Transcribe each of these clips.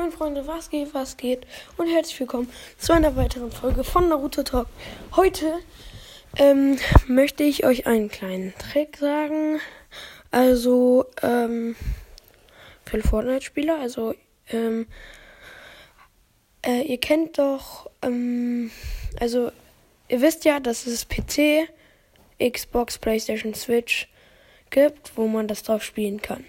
Moin Freunde, was geht, was geht? Und herzlich willkommen zu einer weiteren Folge von Naruto Talk. Heute ähm, möchte ich euch einen kleinen Trick sagen. Also, ähm, für Fortnite-Spieler. Also, ähm, äh, ihr kennt doch, ähm, also, ihr wisst ja, dass es PC, Xbox, PlayStation, Switch gibt, wo man das drauf spielen kann.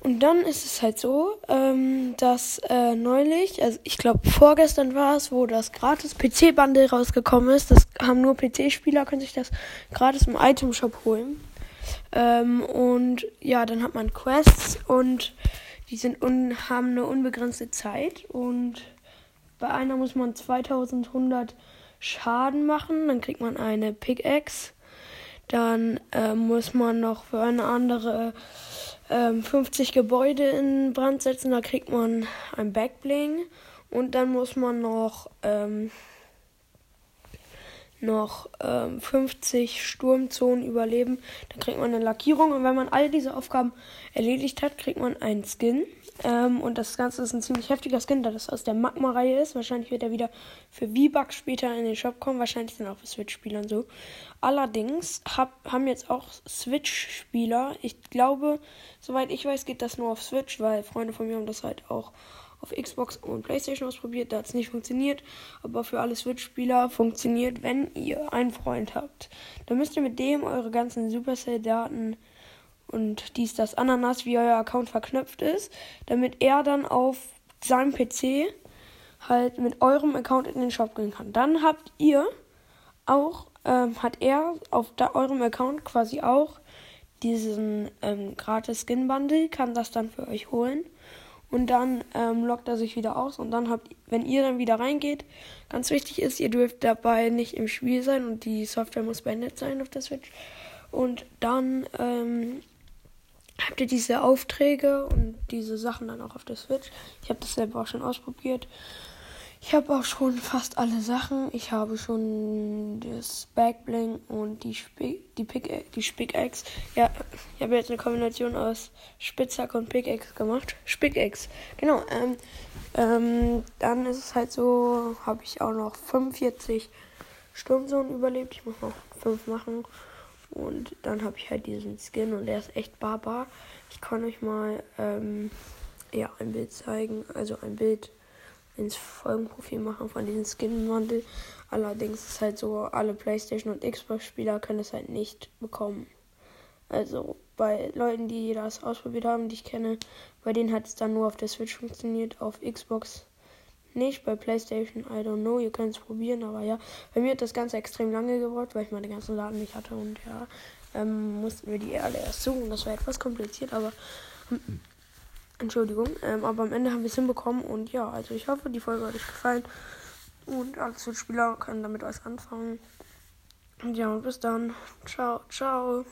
Und dann ist es halt so, ähm, dass äh, neulich, also ich glaube vorgestern war es, wo das gratis PC-Bundle rausgekommen ist. Das haben nur PC-Spieler, können sich das gratis im Item-Shop holen. Ähm, und ja, dann hat man Quests und die sind un haben eine unbegrenzte Zeit. Und bei einer muss man 2100 Schaden machen, dann kriegt man eine Pickaxe. Dann äh, muss man noch für eine andere ähm, 50 Gebäude in Brand setzen. Da kriegt man ein Backbling. Und dann muss man noch, ähm, noch ähm, 50 Sturmzonen überleben. Dann kriegt man eine Lackierung. Und wenn man all diese Aufgaben erledigt hat, kriegt man einen Skin. Ähm, und das Ganze ist ein ziemlich heftiger Skin, da das aus der Magma-Reihe ist. Wahrscheinlich wird er wieder für V-Bucks später in den Shop kommen. Wahrscheinlich dann auch für Switch-Spielern so. Allerdings hab, haben jetzt auch Switch-Spieler, ich glaube, soweit ich weiß, geht das nur auf Switch, weil Freunde von mir haben das halt auch auf Xbox und PlayStation ausprobiert. Da hat es nicht funktioniert. Aber für alle Switch-Spieler funktioniert, wenn ihr einen Freund habt. Dann müsst ihr mit dem eure ganzen Supercell-Daten und dies, das, Ananas, wie euer Account verknüpft ist, damit er dann auf seinem PC halt mit eurem Account in den Shop gehen kann. Dann habt ihr auch, ähm, hat er auf eurem Account quasi auch diesen ähm, gratis Skin Bundle, kann das dann für euch holen. Und dann ähm, loggt er sich wieder aus und dann habt, wenn ihr dann wieder reingeht, ganz wichtig ist, ihr dürft dabei nicht im Spiel sein und die Software muss beendet sein auf der Switch. Und dann ähm, habt ihr diese Aufträge und diese Sachen dann auch auf der Switch. Ich habe das selber auch schon ausprobiert. Ich habe auch schon fast alle Sachen. Ich habe schon das Backbling und die Spick, die Pick, die Spickaxe. Ja, ich habe jetzt eine Kombination aus Spitzhack und Pickaxe gemacht. Spickaxe, genau. Ähm, ähm, dann ist es halt so, habe ich auch noch 45 Sturmzonen überlebt. Ich muss noch 5 machen. Und dann habe ich halt diesen Skin und der ist echt barbar. Ich kann euch mal ähm, ja, ein Bild zeigen, also ein Bild ins Folgenprofil machen von diesem Skin-Wandel. Allerdings ist halt so, alle PlayStation und Xbox-Spieler können es halt nicht bekommen. Also bei Leuten, die das ausprobiert haben, die ich kenne, bei denen hat es dann nur auf der Switch funktioniert, auf Xbox nicht, bei PlayStation, I don't know, ihr könnt es probieren, aber ja, bei mir hat das Ganze extrem lange gedauert, weil ich meine ganzen Daten nicht hatte und ja, ähm, mussten wir die alle erst suchen, das war etwas kompliziert, aber Entschuldigung, ähm, aber am Ende haben wir es hinbekommen und ja, also ich hoffe, die Folge hat euch gefallen und alle Spieler können damit was anfangen. Und ja, bis dann. Ciao, ciao.